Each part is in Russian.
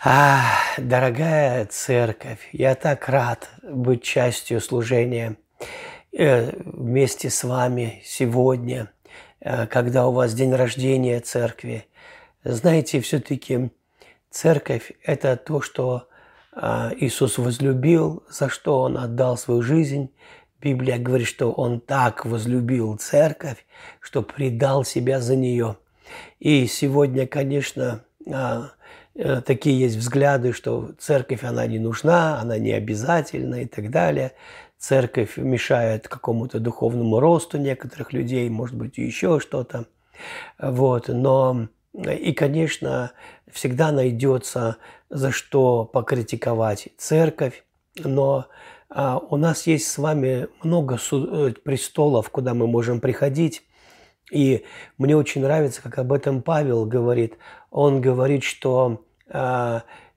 А, дорогая церковь, я так рад быть частью служения э, вместе с вами сегодня, э, когда у вас день рождения церкви. Знаете, все-таки церковь – это то, что э, Иисус возлюбил, за что Он отдал свою жизнь. Библия говорит, что Он так возлюбил церковь, что предал себя за нее. И сегодня, конечно, такие есть взгляды, что церковь, она не нужна, она не обязательна и так далее. Церковь мешает какому-то духовному росту некоторых людей, может быть, еще что-то. Вот. Но и, конечно, всегда найдется за что покритиковать церковь, но а, у нас есть с вами много э, престолов, куда мы можем приходить. И мне очень нравится, как об этом Павел говорит. Он говорит, что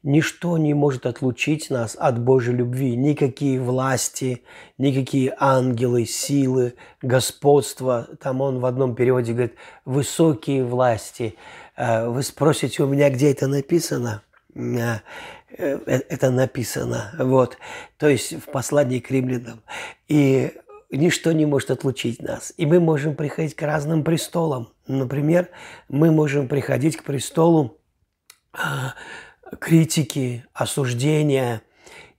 ничто не может отлучить нас от Божьей любви. Никакие власти, никакие ангелы, силы, господство. Там он в одном переводе говорит «высокие власти». А, вы спросите у меня, где это написано? А, э, это написано. Вот. То есть в послании к римлянам. И ничто не может отлучить нас. И мы можем приходить к разным престолам. Например, мы можем приходить к престолу критики, осуждения.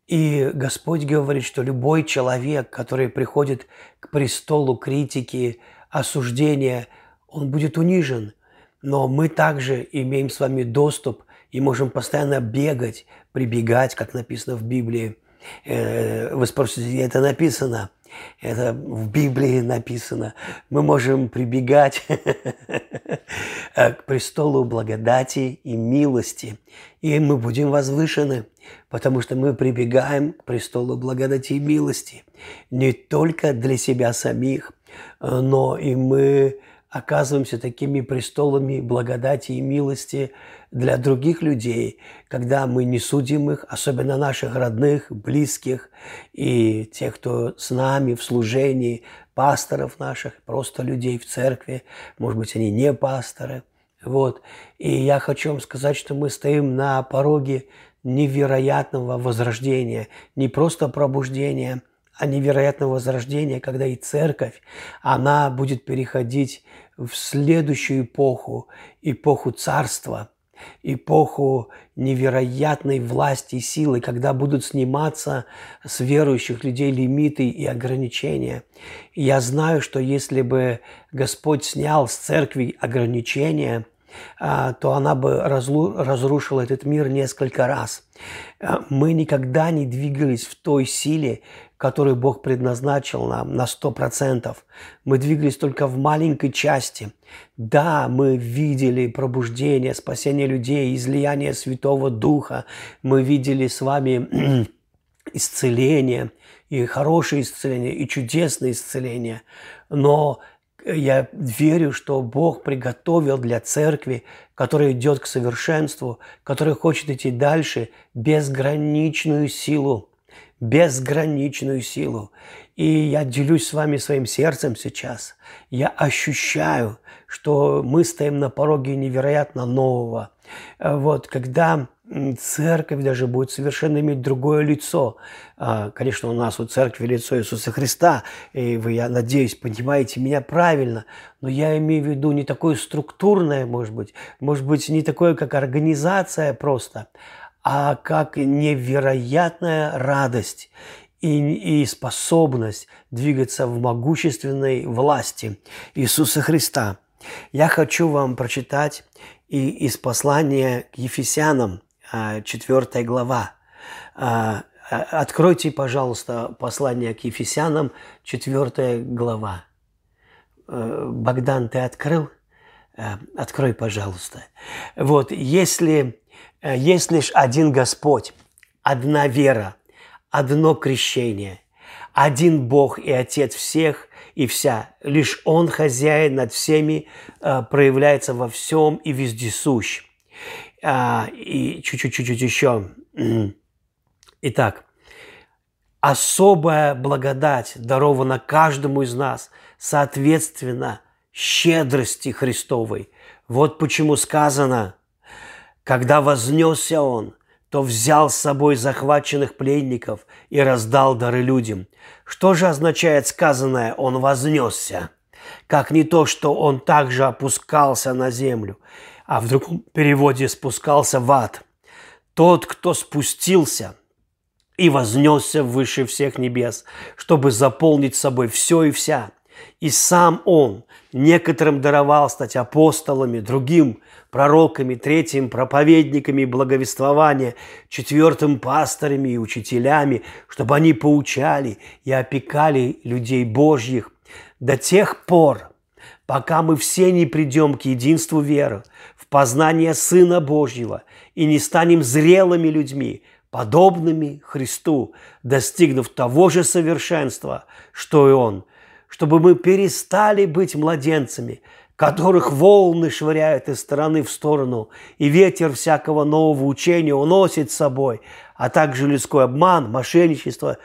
И Господь говорит, что любой человек, который приходит к престолу критики, осуждения, он будет унижен. Но мы также имеем с вами доступ и можем постоянно бегать, прибегать, как написано в Библии. Э, вы спросите, где это написано – это в Библии написано. Мы можем прибегать к престолу благодати и милости, и мы будем возвышены, потому что мы прибегаем к престолу благодати и милости не только для себя самих, но и мы оказываемся такими престолами благодати и милости для других людей, когда мы не судим их, особенно наших родных, близких и тех, кто с нами в служении, пасторов наших, просто людей в церкви, может быть, они не пасторы. Вот. И я хочу вам сказать, что мы стоим на пороге невероятного возрождения, не просто пробуждения – а невероятного возрождения, когда и церковь, она будет переходить в следующую эпоху, эпоху царства, эпоху невероятной власти и силы, когда будут сниматься с верующих людей лимиты и ограничения. Я знаю, что если бы Господь снял с церкви ограничения, а, то она бы разрушила этот мир несколько раз. А, мы никогда не двигались в той силе, который Бог предназначил нам на сто процентов. Мы двигались только в маленькой части. Да, мы видели пробуждение, спасение людей, излияние Святого Духа. Мы видели с вами исцеление, и хорошее исцеление, и чудесное исцеление. Но я верю, что Бог приготовил для церкви, которая идет к совершенству, которая хочет идти дальше, безграничную силу безграничную силу. И я делюсь с вами своим сердцем сейчас. Я ощущаю, что мы стоим на пороге невероятно нового. Вот, когда церковь даже будет совершенно иметь другое лицо. А, конечно, у нас у церкви лицо Иисуса Христа, и вы, я надеюсь, понимаете меня правильно, но я имею в виду не такое структурное, может быть, может быть, не такое, как организация просто, а как невероятная радость и, и способность двигаться в могущественной власти Иисуса Христа. Я хочу вам прочитать и из послания к Ефесянам, 4 а, глава. А, а, откройте, пожалуйста, послание к Ефесянам, 4 глава. Э, Богдан, ты открыл? Э, открой, пожалуйста. Вот, если есть лишь один Господь, одна вера, одно крещение, один Бог и Отец всех и вся. Лишь Он хозяин над всеми, э, проявляется во всем и вездесущ. А, и чуть-чуть-чуть еще. Итак, особая благодать дарована каждому из нас, соответственно, щедрости Христовой. Вот почему сказано – когда вознесся Он, то взял с собой захваченных пленников и раздал дары людям. Что же означает сказанное «он вознесся»? Как не то, что он также опускался на землю, а в другом переводе спускался в ад. Тот, кто спустился и вознесся выше всех небес, чтобы заполнить собой все и вся. И сам он некоторым даровал стать апостолами, другим пророками, третьим проповедниками благовествования, четвертым пасторами и учителями, чтобы они поучали и опекали людей Божьих до тех пор, пока мы все не придем к единству веры, в познание Сына Божьего и не станем зрелыми людьми, подобными Христу, достигнув того же совершенства, что и Он, чтобы мы перестали быть младенцами – которых волны швыряют из стороны в сторону, и ветер всякого нового учения уносит с собой, а также людской обман, мошенничество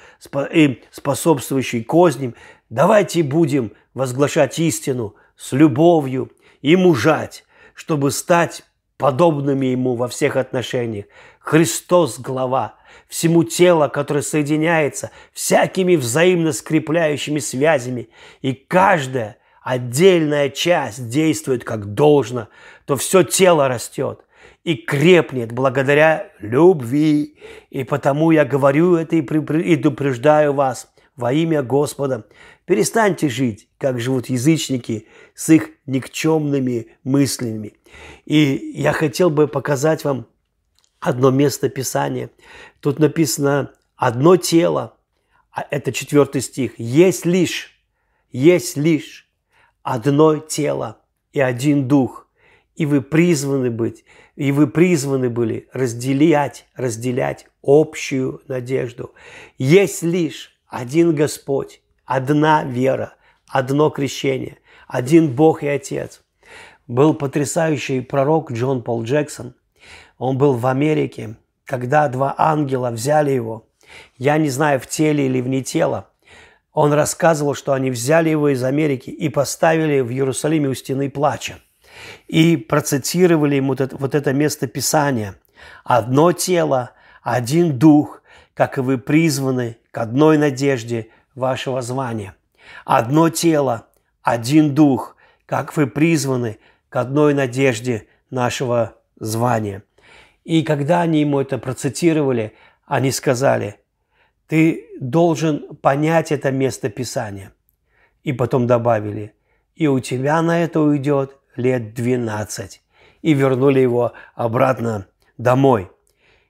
и способствующий козням, давайте будем возглашать истину с любовью и мужать, чтобы стать подобными Ему во всех отношениях. Христос – глава, всему тело, которое соединяется всякими взаимно скрепляющими связями, и каждая – отдельная часть действует как должно, то все тело растет и крепнет благодаря любви. И потому я говорю это и предупреждаю вас во имя Господа. Перестаньте жить, как живут язычники, с их никчемными мыслями. И я хотел бы показать вам одно место Писания. Тут написано «одно тело», а это четвертый стих, «есть лишь, есть лишь одно тело и один дух, и вы призваны быть, и вы призваны были разделять, разделять общую надежду. Есть лишь один Господь, одна вера, одно крещение, один Бог и Отец. Был потрясающий пророк Джон Пол Джексон. Он был в Америке, когда два ангела взяли его. Я не знаю, в теле или вне тела, он рассказывал, что они взяли его из Америки и поставили в Иерусалиме у стены плача. И процитировали ему вот это, место Писания. «Одно тело, один дух, как и вы призваны к одной надежде вашего звания. Одно тело, один дух, как вы призваны к одной надежде нашего звания». И когда они ему это процитировали, они сказали – ты должен понять это место Писания. И потом добавили, и у тебя на это уйдет лет 12. И вернули его обратно домой.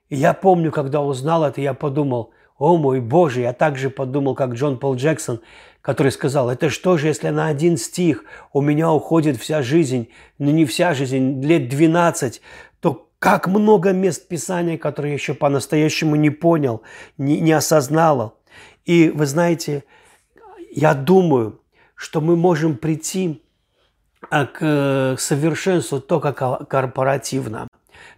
И я помню, когда узнал это, я подумал, о мой Боже, я также подумал, как Джон Пол Джексон, который сказал, это что же, если на один стих у меня уходит вся жизнь, ну не вся жизнь, лет 12, как много мест Писания, которые я еще по-настоящему не понял, не, не осознал. И вы знаете, я думаю, что мы можем прийти а, к совершенству только корпоративно,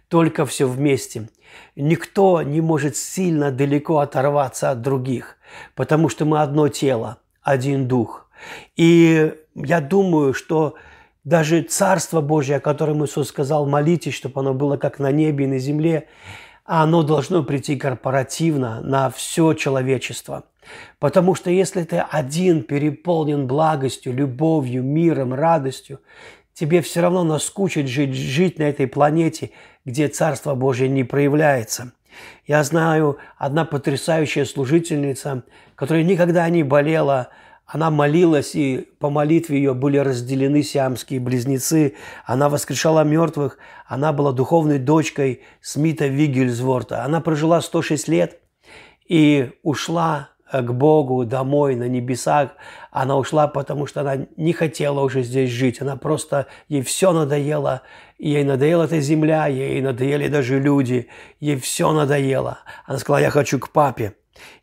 только все вместе. Никто не может сильно далеко оторваться от других, потому что мы одно тело, один дух. И я думаю, что даже Царство Божье, о котором Иисус сказал, молитесь, чтобы оно было как на небе и на земле, оно должно прийти корпоративно на все человечество. Потому что если ты один переполнен благостью, любовью, миром, радостью, тебе все равно наскучит жить, жить на этой планете, где Царство Божье не проявляется. Я знаю одна потрясающая служительница, которая никогда не болела она молилась, и по молитве ее были разделены сиамские близнецы. Она воскрешала мертвых. Она была духовной дочкой Смита Вигельсворта. Она прожила 106 лет и ушла к Богу домой на небесах. Она ушла, потому что она не хотела уже здесь жить. Она просто, ей все надоело. Ей надоела эта земля, ей надоели даже люди. Ей все надоело. Она сказала, я хочу к папе.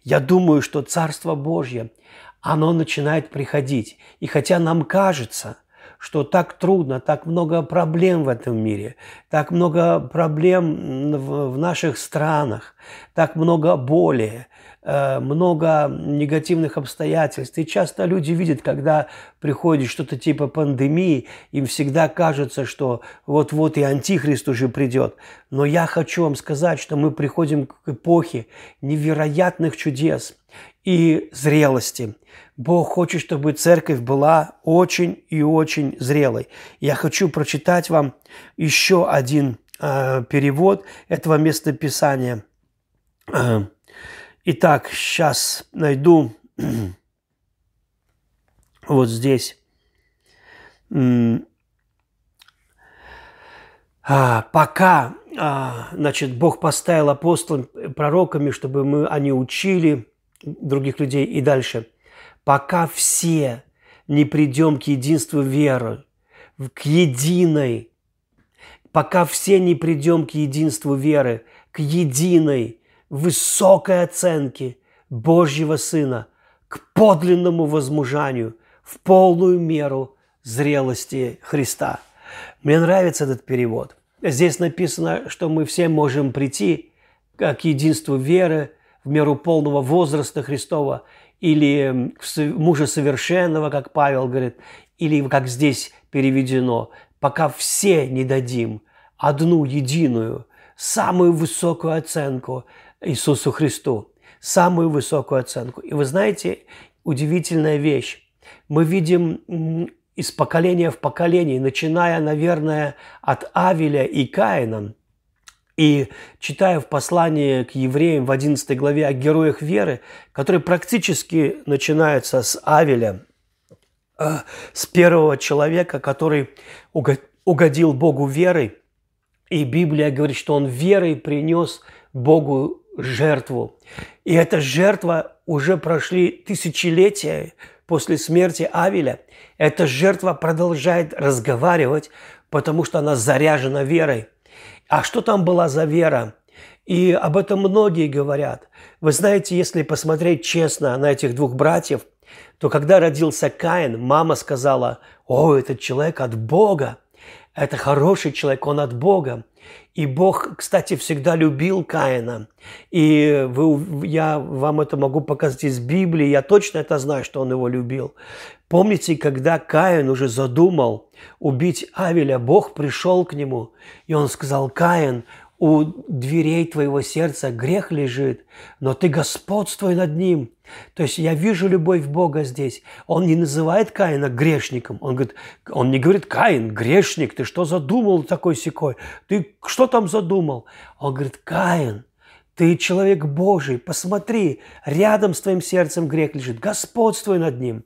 Я думаю, что Царство Божье – оно начинает приходить. И хотя нам кажется, что так трудно, так много проблем в этом мире, так много проблем в, наших странах, так много боли, Э, много негативных обстоятельств. И часто люди видят, когда приходит что-то типа пандемии, им всегда кажется, что вот-вот и Антихрист уже придет. Но я хочу вам сказать, что мы приходим к эпохе невероятных чудес и зрелости. Бог хочет, чтобы церковь была очень и очень зрелой. Я хочу прочитать вам еще один э, перевод этого местописания. Э, Итак, сейчас найду вот здесь. А, пока, а, значит, Бог поставил апостолами, пророками, чтобы мы, они учили других людей и дальше. Пока все не придем к единству веры, к единой, пока все не придем к единству веры, к единой высокой оценки Божьего Сына к подлинному возмужанию в полную меру зрелости Христа. Мне нравится этот перевод. Здесь написано, что мы все можем прийти к единству веры в меру полного возраста Христова или мужа совершенного, как Павел говорит, или как здесь переведено, пока все не дадим одну единую, самую высокую оценку Иисусу Христу, самую высокую оценку. И вы знаете, удивительная вещь. Мы видим из поколения в поколение, начиная, наверное, от Авеля и Каина, и читая в послании к евреям в 11 главе о героях веры, который практически начинается с Авеля, э, с первого человека, который угодил Богу верой, и Библия говорит, что он верой принес Богу жертву. И эта жертва уже прошли тысячелетия после смерти Авеля. Эта жертва продолжает разговаривать, потому что она заряжена верой. А что там была за вера? И об этом многие говорят. Вы знаете, если посмотреть честно на этих двух братьев, то когда родился Каин, мама сказала, «О, этот человек от Бога, это хороший человек, он от Бога». И Бог, кстати, всегда любил Каина. И вы, я вам это могу показать из Библии. Я точно это знаю, что он его любил. Помните, когда Каин уже задумал убить Авеля, Бог пришел к нему, и он сказал, Каин, у дверей твоего сердца грех лежит, но ты господствуй над ним. То есть я вижу любовь Бога здесь. Он не называет Каина грешником. Он, говорит, он не говорит, Каин, грешник, ты что задумал такой секой? Ты что там задумал? Он говорит, Каин, ты человек Божий, посмотри, рядом с твоим сердцем грех лежит, господствуй над ним.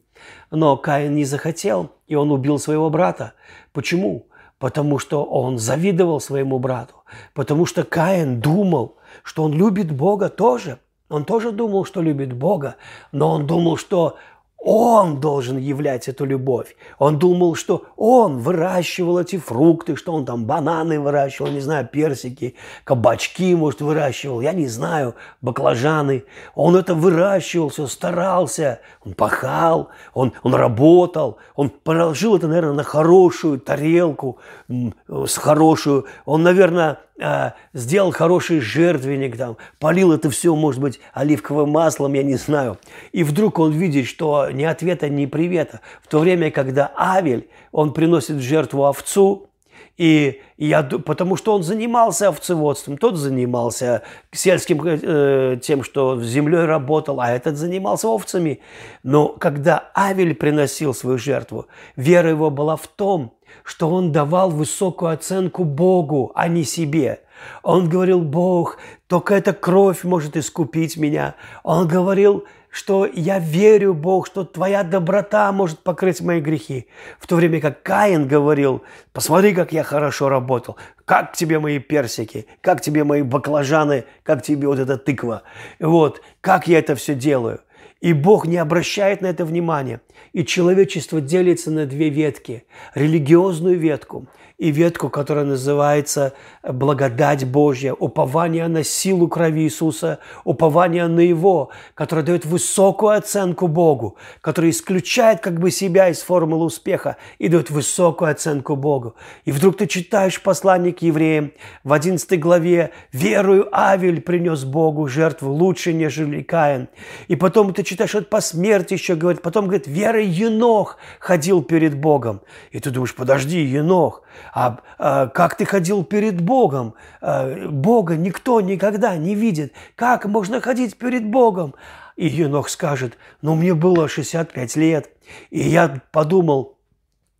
Но Каин не захотел, и он убил своего брата. Почему? Потому что он завидовал своему брату, потому что Каин думал, что он любит Бога тоже. Он тоже думал, что любит Бога, но он думал, что он должен являть эту любовь. Он думал, что он выращивал эти фрукты, что он там бананы выращивал, не знаю, персики, кабачки, может, выращивал, я не знаю, баклажаны. Он это выращивал, все старался, он пахал, он, он работал, он положил это, наверное, на хорошую тарелку, с хорошую. Он, наверное, а, сделал хороший жертвенник, там, полил это все, может быть, оливковым маслом, я не знаю. И вдруг он видит, что ни ответа, ни привета. В то время, когда Авель, он приносит жертву овцу, и я, потому что он занимался овцеводством, тот занимался сельским э, тем, что землей работал, а этот занимался овцами. Но когда Авель приносил свою жертву, вера его была в том, что он давал высокую оценку Богу, а не себе. Он говорил, Бог, только эта кровь может искупить меня. Он говорил, что я верю, Бог, что Твоя доброта может покрыть мои грехи. В то время как Каин говорил, посмотри, как я хорошо работал, как тебе мои персики, как тебе мои баклажаны, как тебе вот эта тыква. Вот, как я это все делаю. И Бог не обращает на это внимания. И человечество делится на две ветки. Религиозную ветку и ветку, которая называется благодать Божья, упование на силу крови Иисуса, упование на Его, которое дает высокую оценку Богу, которое исключает как бы себя из формулы успеха и дает высокую оценку Богу. И вдруг ты читаешь послание к евреям в 11 главе «Верую Авель принес Богу жертву лучше, нежели Каин». И потом ты читаешь, это по смерти еще говорит, потом говорит, верой Енох ходил перед Богом. И ты думаешь, подожди, Енох, а, а как ты ходил перед Богом? А, Бога никто никогда не видит. Как можно ходить перед Богом? И Енох скажет, ну мне было 65 лет. И я подумал,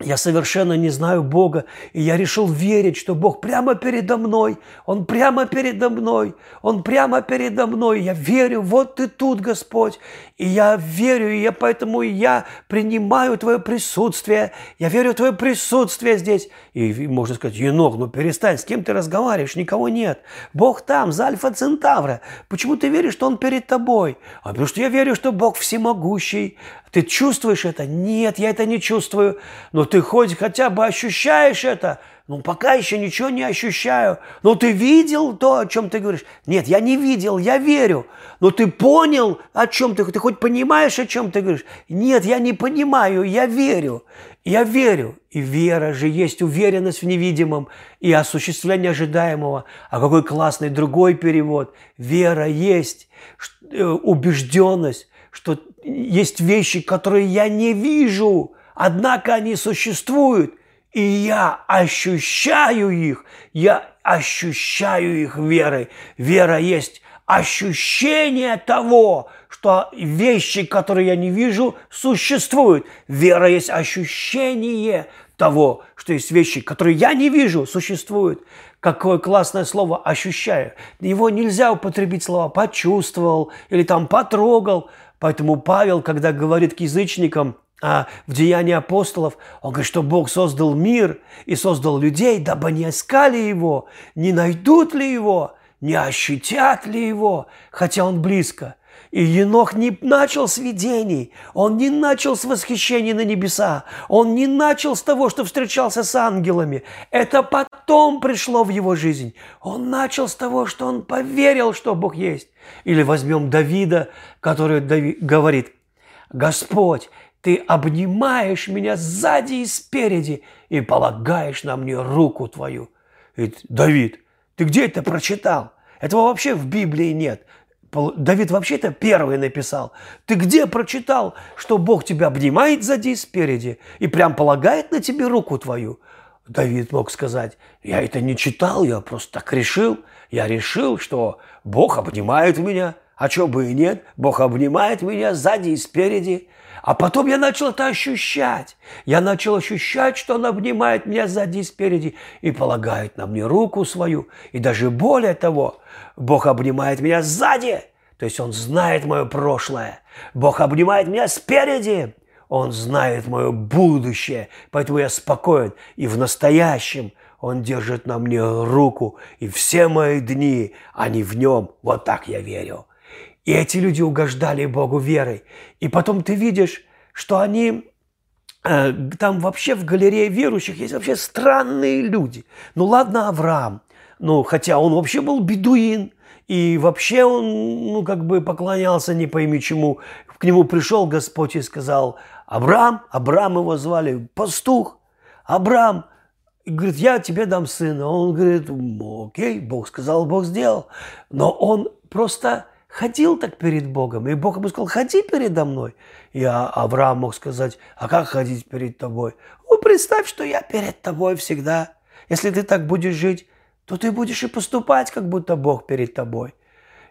я совершенно не знаю Бога, и я решил верить, что Бог прямо передо мной, Он прямо передо мной, Он прямо передо мной. Я верю, вот ты тут, Господь, и я верю, и я поэтому я принимаю Твое присутствие, я верю в Твое присутствие здесь. И можно сказать, Енох, ну перестань, с кем ты разговариваешь, никого нет. Бог там, за Альфа Центавра. Почему ты веришь, что Он перед тобой? А потому что я верю, что Бог всемогущий, ты чувствуешь это? Нет, я это не чувствую. Но ты хоть хотя бы ощущаешь это? Ну, пока еще ничего не ощущаю. Но ты видел то, о чем ты говоришь? Нет, я не видел, я верю. Но ты понял, о чем ты, ты хоть понимаешь, о чем ты говоришь? Нет, я не понимаю, я верю. Я верю. И вера же есть уверенность в невидимом и осуществление ожидаемого. А какой классный другой перевод. Вера есть э, убежденность, что есть вещи, которые я не вижу, однако они существуют, и я ощущаю их, я ощущаю их верой. Вера есть ощущение того, что вещи, которые я не вижу, существуют. Вера есть ощущение того, что есть вещи, которые я не вижу, существуют. Какое классное слово «ощущаю». Его нельзя употребить слово «почувствовал» или там «потрогал». Поэтому Павел, когда говорит к язычникам а, в Деянии апостолов, он говорит, что Бог создал мир и создал людей, дабы они искали Его, не найдут ли Его, не ощутят ли Его, хотя Он близко – и Енох не начал с видений, он не начал с восхищения на небеса, он не начал с того, что встречался с ангелами. Это потом пришло в его жизнь. Он начал с того, что он поверил, что Бог есть. Или возьмем Давида, который говорит, «Господь, ты обнимаешь меня сзади и спереди и полагаешь на мне руку твою». И Давид, ты где это прочитал? Этого вообще в Библии нет. Давид вообще это первый написал. Ты где прочитал, что Бог тебя обнимает сзади и спереди и прям полагает на тебе руку твою? Давид мог сказать, я это не читал, я просто так решил. Я решил, что Бог обнимает меня, а что бы и нет, Бог обнимает меня сзади и спереди. А потом я начал это ощущать. Я начал ощущать, что он обнимает меня сзади и спереди и полагает на мне руку свою. И даже более того, Бог обнимает меня сзади, то есть Он знает мое прошлое. Бог обнимает меня спереди, Он знает мое будущее, поэтому я спокоен. И в настоящем Он держит на мне руку, и все мои дни, они в Нем. Вот так я верю. И эти люди угождали Богу верой. И потом ты видишь, что они э, там вообще в галерее верующих есть вообще странные люди. Ну ладно, Авраам, ну хотя он вообще был бедуин, и вообще он, ну как бы поклонялся не пойми чему. К нему пришел Господь и сказал, Абрам, Абрам его звали, пастух, Абрам, и говорит, я тебе дам сына. Он говорит, окей, Бог сказал, Бог сделал. Но он просто ходил так перед Богом, и Бог ему сказал, ходи передо мной. И Авраам мог сказать, а как ходить перед тобой? Ну, представь, что я перед тобой всегда. Если ты так будешь жить, то ты будешь и поступать, как будто Бог перед тобой.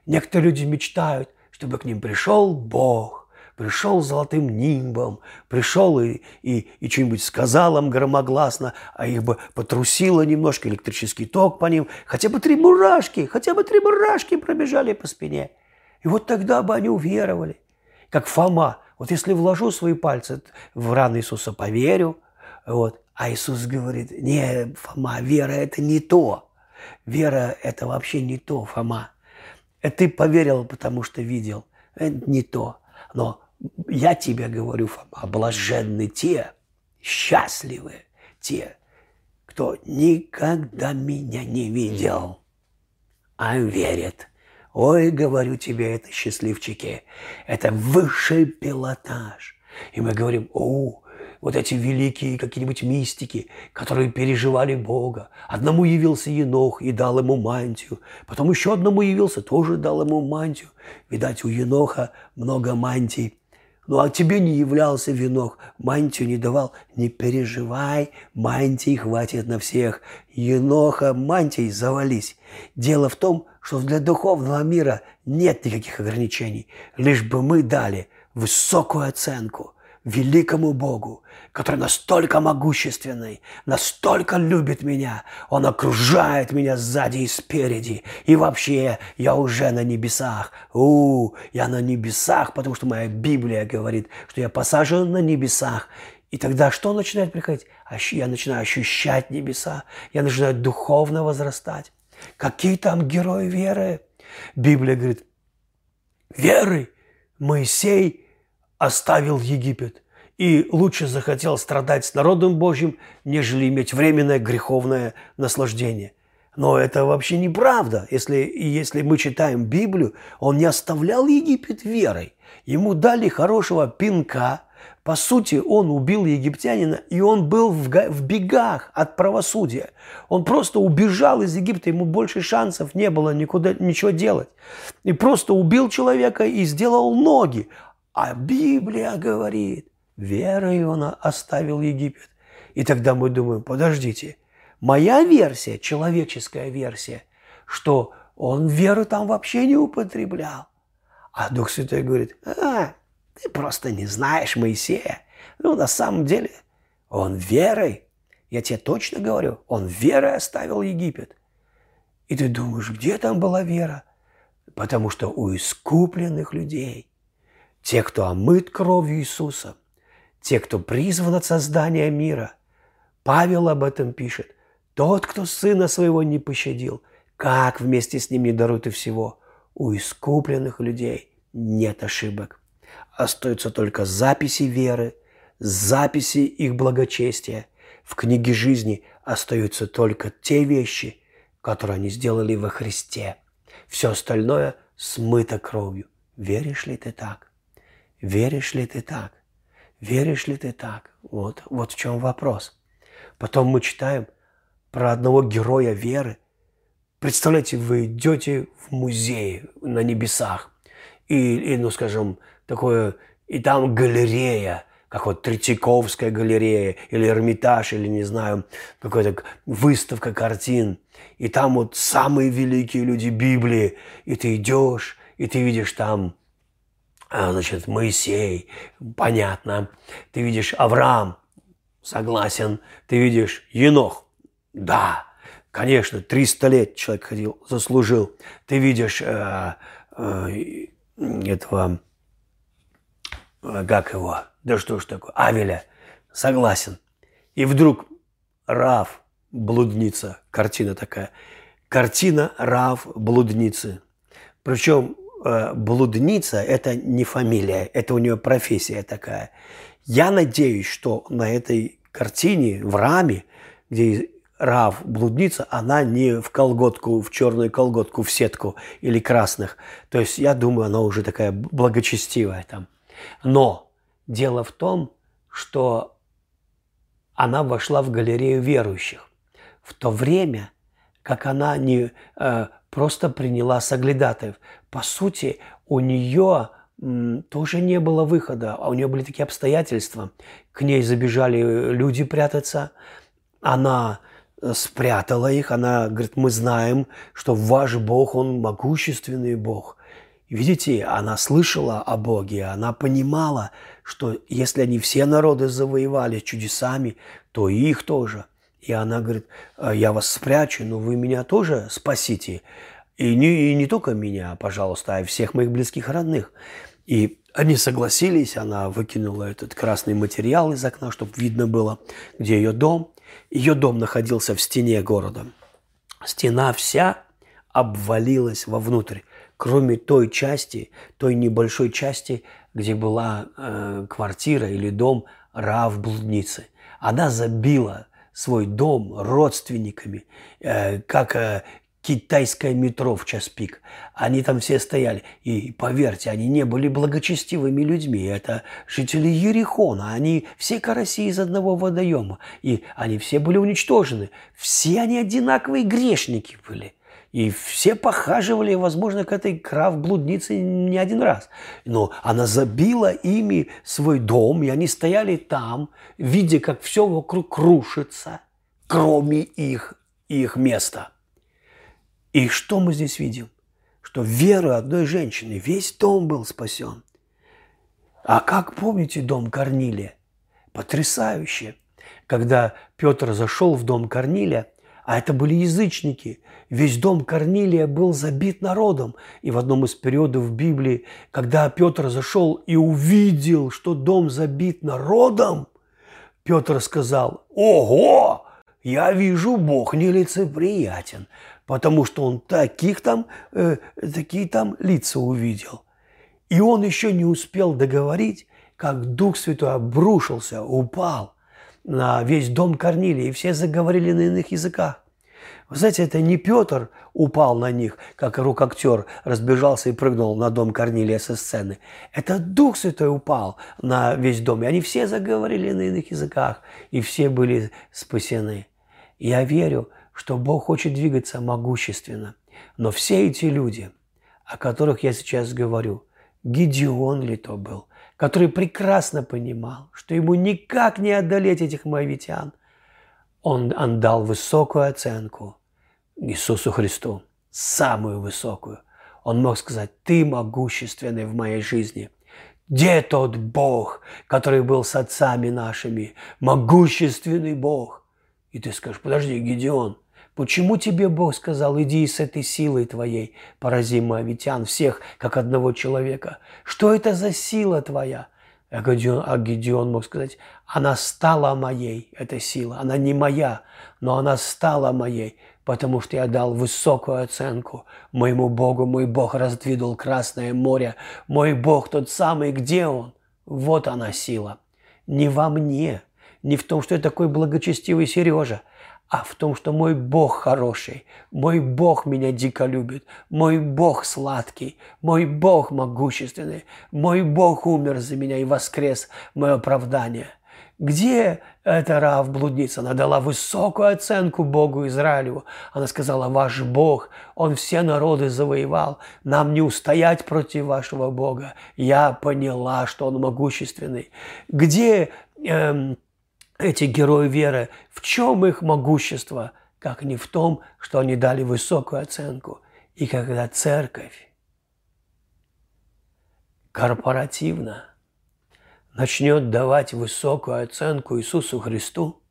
Некоторые люди мечтают, чтобы к ним пришел Бог, пришел золотым нимбом, пришел и, и, и что-нибудь сказал им громогласно, а их бы потрусило немножко, электрический ток по ним, хотя бы три мурашки, хотя бы три мурашки пробежали по спине – и вот тогда бы они уверовали. Как Фома. Вот если вложу свои пальцы в раны Иисуса, поверю. Вот. А Иисус говорит, не, Фома, вера – это не то. Вера – это вообще не то, Фома. Это ты поверил, потому что видел. Это не то. Но я тебе говорю, Фома, блаженны те, счастливы те, кто никогда меня не видел, а верит. Ой, говорю тебе, это счастливчики, это высший пилотаж. И мы говорим, о, вот эти великие какие-нибудь мистики, которые переживали Бога. Одному явился Енох и дал ему мантию. Потом еще одному явился, тоже дал ему мантию. Видать, у Еноха много мантий. Ну а тебе не являлся венок, мантию не давал. Не переживай, мантии хватит на всех. Еноха мантий завались. Дело в том, что для духовного мира нет никаких ограничений. Лишь бы мы дали высокую оценку великому Богу, который настолько могущественный, настолько любит меня. Он окружает меня сзади и спереди. И вообще, я уже на небесах. У, я на небесах, потому что моя Библия говорит, что я посажен на небесах. И тогда что начинает приходить? Я начинаю ощущать небеса. Я начинаю духовно возрастать. Какие там герои веры? Библия говорит, веры Моисей оставил Египет и лучше захотел страдать с народом Божьим, нежели иметь временное греховное наслаждение. Но это вообще неправда. Если, если мы читаем Библию, он не оставлял Египет верой. Ему дали хорошего пинка. По сути, он убил египтянина, и он был в, в бегах от правосудия. Он просто убежал из Египта, ему больше шансов не было никуда ничего делать. И просто убил человека и сделал ноги. А Библия говорит, верой он оставил Египет. И тогда мы думаем, подождите, моя версия, человеческая версия, что он веру там вообще не употреблял. А Дух Святой говорит, а, ты просто не знаешь Моисея. Ну, на самом деле, он верой, я тебе точно говорю, он верой оставил Египет. И ты думаешь, где там была вера? Потому что у искупленных людей, те, кто омыт кровью Иисуса, те, кто призван от создания мира. Павел об этом пишет. Тот, кто сына своего не пощадил, как вместе с ним не дарует и всего. У искупленных людей нет ошибок. Остаются только записи веры, записи их благочестия. В книге жизни остаются только те вещи, которые они сделали во Христе. Все остальное смыто кровью. Веришь ли ты так? Веришь ли ты так? Веришь ли ты так? Вот, вот в чем вопрос. Потом мы читаем про одного героя веры. Представляете, вы идете в музей на небесах, и, и ну, скажем, такое, и там галерея, как вот Третьяковская галерея, или Эрмитаж, или, не знаю, какая-то выставка картин. И там вот самые великие люди Библии. И ты идешь, и ты видишь там значит, Моисей, понятно. Ты видишь Авраам, согласен. Ты видишь Енох, да, конечно, 300 лет человек ходил, заслужил. Ты видишь э, э, этого, э, как его, да что ж такое, Авеля, согласен. И вдруг Рав, блудница, картина такая. Картина Рав, блудницы. Причем блудница – это не фамилия, это у нее профессия такая. Я надеюсь, что на этой картине, в раме, где Рав, блудница, она не в колготку, в черную колготку, в сетку или красных. То есть я думаю, она уже такая благочестивая там. Но дело в том, что она вошла в галерею верующих. В то время, как она не э, просто приняла соглядатаев. По сути, у нее тоже не было выхода, а у нее были такие обстоятельства. К ней забежали люди прятаться, она э, спрятала их, она говорит, мы знаем, что ваш Бог, Он могущественный Бог. Видите, она слышала о Боге, она понимала, что если они все народы завоевали чудесами, то и их тоже. И она говорит, «А я вас спрячу, но вы меня тоже спасите. И не, и не только меня, пожалуйста, а и всех моих близких родных. И они согласились, она выкинула этот красный материал из окна, чтобы видно было, где ее дом. Ее дом находился в стене города. Стена вся обвалилась вовнутрь, кроме той части, той небольшой части, где была э, квартира или дом Рав блудницы. Она забила свой дом родственниками, э, как э, китайское метро в час пик. Они там все стояли. И поверьте, они не были благочестивыми людьми. Это жители Ерихона. Они все караси из одного водоема. И они все были уничтожены. Все они одинаковые грешники были. И все похаживали, возможно, к этой крав-блуднице не один раз. Но она забила ими свой дом, и они стояли там, видя, как все вокруг крушится, кроме их, их места. И что мы здесь видим? Что вера одной женщины, весь дом был спасен. А как помните дом Корнилия? Потрясающе. Когда Петр зашел в дом Корнилия, а это были язычники. Весь дом Корнилия был забит народом. И в одном из периодов Библии, когда Петр зашел и увидел, что дом забит народом, Петр сказал, «Ого! Я вижу, Бог нелицеприятен, потому что он таких там, э, такие там лица увидел». И он еще не успел договорить, как Дух Святой обрушился, упал – на весь дом Корнилия, и все заговорили на иных языках. Вы знаете, это не Петр упал на них, как рук-актер разбежался и прыгнул на дом Корнилия со сцены. Это Дух Святой упал на весь дом, и они все заговорили на иных языках, и все были спасены. Я верю, что Бог хочет двигаться могущественно. Но все эти люди, о которых я сейчас говорю, Гедеон ли то был, который прекрасно понимал, что ему никак не одолеть этих моавитян, он, он дал высокую оценку Иисусу Христу, самую высокую. Он мог сказать, ты могущественный в моей жизни. Где тот Бог, который был с отцами нашими, могущественный Бог? И ты скажешь, подожди, Гедеон, Почему тебе Бог сказал, иди с этой силой твоей, порази моавитян, всех, как одного человека? Что это за сила твоя? А Гедеон, а Гедеон мог сказать, она стала моей, эта сила. Она не моя, но она стала моей, потому что я дал высокую оценку моему Богу. Мой Бог раздвинул Красное море. Мой Бог тот самый, где Он? Вот она сила. Не во мне, не в том, что я такой благочестивый Сережа, а в том, что мой Бог хороший, мой Бог меня дико любит, мой Бог сладкий, мой Бог могущественный, мой Бог умер за меня и воскрес мое оправдание. Где эта Рав блудница? Она дала высокую оценку Богу Израилю. Она сказала, ваш Бог, Он все народы завоевал. Нам не устоять против вашего Бога. Я поняла, что Он могущественный. Где эм, эти герои веры, в чем их могущество, как не в том, что они дали высокую оценку. И когда церковь корпоративно начнет давать высокую оценку Иисусу Христу,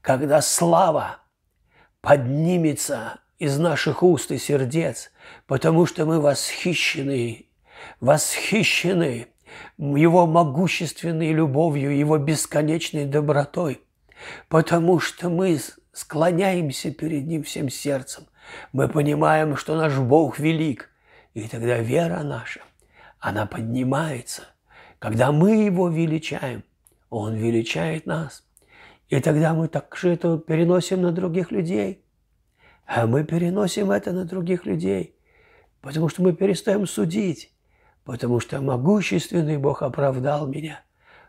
когда слава поднимется из наших уст и сердец, потому что мы восхищены, восхищены его могущественной любовью, его бесконечной добротой, потому что мы склоняемся перед Ним всем сердцем. Мы понимаем, что наш Бог велик, и тогда вера наша, она поднимается. Когда мы Его величаем, Он величает нас. И тогда мы так же это переносим на других людей. А мы переносим это на других людей, потому что мы перестаем судить потому что могущественный Бог оправдал меня.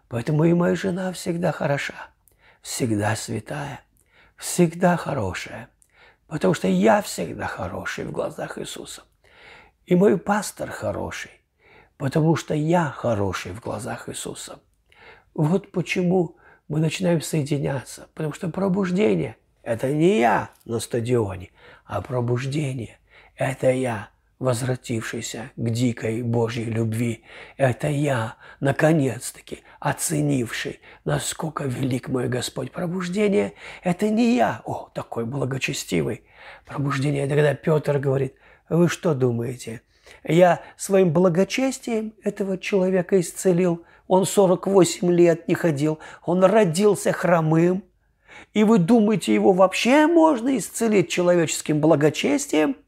Поэтому и моя жена всегда хороша, всегда святая, всегда хорошая, потому что я всегда хороший в глазах Иисуса. И мой пастор хороший, потому что я хороший в глазах Иисуса. Вот почему мы начинаем соединяться, потому что пробуждение – это не я на стадионе, а пробуждение – это я – возвратившийся к дикой Божьей любви. Это я, наконец-таки, оценивший, насколько велик мой Господь. Пробуждение – это не я, о, такой благочестивый. Пробуждение – это когда Петр говорит, вы что думаете, я своим благочестием этого человека исцелил? Он 48 лет не ходил, он родился хромым. И вы думаете, его вообще можно исцелить человеческим благочестием –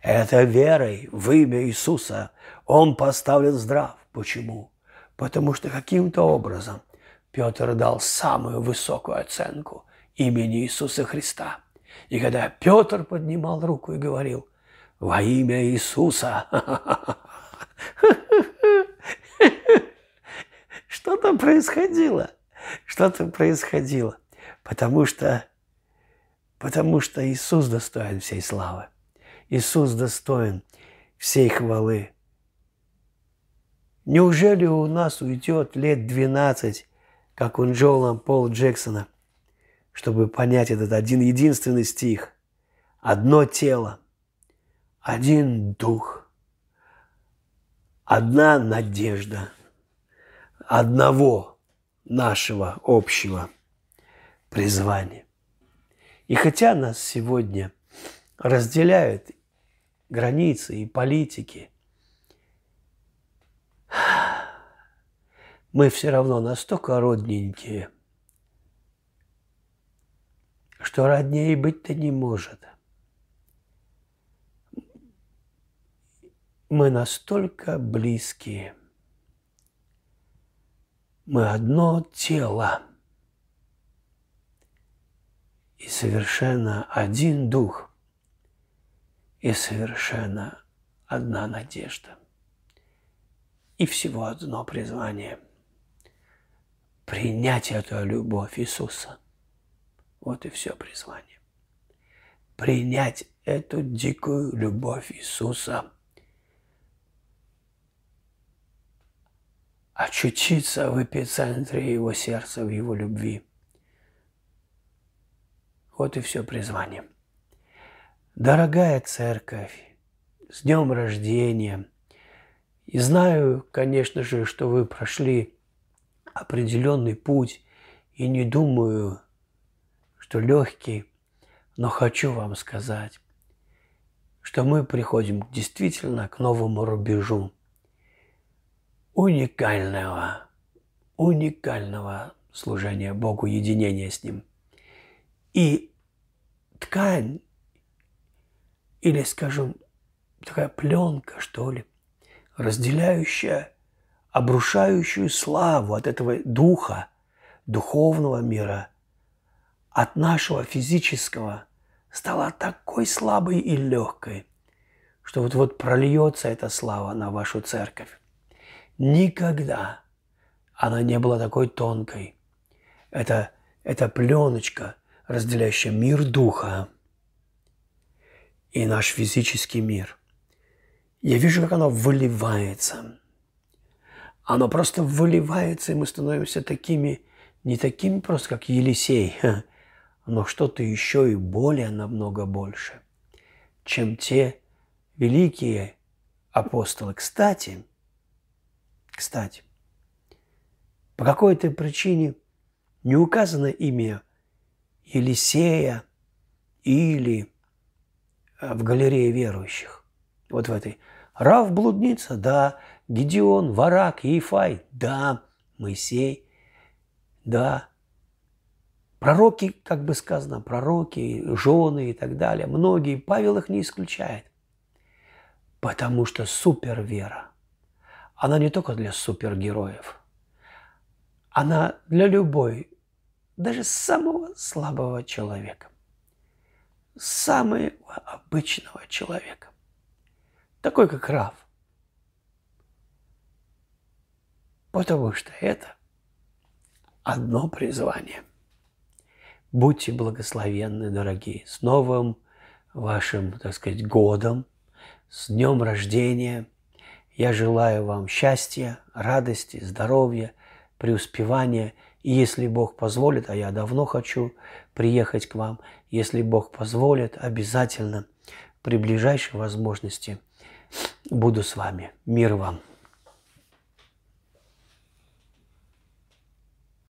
это верой в имя Иисуса он поставлен здрав. Почему? Потому что каким-то образом Петр дал самую высокую оценку имени Иисуса Христа. И когда Петр поднимал руку и говорил, во имя Иисуса, что-то происходило, что-то происходило, потому что, потому что Иисус достоин всей славы, Иисус достоин всей хвалы. Неужели у нас уйдет лет 12, как у Джола Пол Джексона, чтобы понять этот один единственный стих? Одно тело, один дух, одна надежда, одного нашего общего призвания. И хотя нас сегодня разделяют границы и политики, мы все равно настолько родненькие, что роднее быть-то не может. Мы настолько близкие. Мы одно тело и совершенно один дух и совершенно одна надежда и всего одно призвание – принять эту любовь Иисуса. Вот и все призвание. Принять эту дикую любовь Иисуса. Очутиться в эпицентре Его сердца, в Его любви. Вот и все призвание. Дорогая церковь, с днем рождения. И знаю, конечно же, что вы прошли определенный путь и не думаю, что легкий, но хочу вам сказать, что мы приходим действительно к новому рубежу уникального, уникального служения Богу, единения с Ним. И ткань, или, скажем, такая пленка, что ли, разделяющая обрушающую славу от этого духа, духовного мира, от нашего физического, стала такой слабой и легкой, что вот-вот прольется эта слава на вашу церковь. Никогда она не была такой тонкой. Это, это пленочка, разделяющая мир духа и наш физический мир. Я вижу, как она выливается – оно просто выливается, и мы становимся такими, не такими просто, как Елисей, но что-то еще и более намного больше, чем те великие апостолы. Кстати, кстати, по какой-то причине не указано имя Елисея или в галерее верующих. Вот в этой. Рав блудница, да, Гедеон, Варак, Ефай, да, Моисей, да. Пророки, как бы сказано, пророки, жены и так далее, многие, Павел их не исключает. Потому что супервера, она не только для супергероев, она для любой, даже самого слабого человека, самого обычного человека, такой как Рав – Потому что это одно призвание. Будьте благословенны, дорогие, с новым вашим, так сказать, годом, с днем рождения. Я желаю вам счастья, радости, здоровья, преуспевания. И если Бог позволит, а я давно хочу приехать к вам, если Бог позволит, обязательно при ближайшей возможности буду с вами. Мир вам!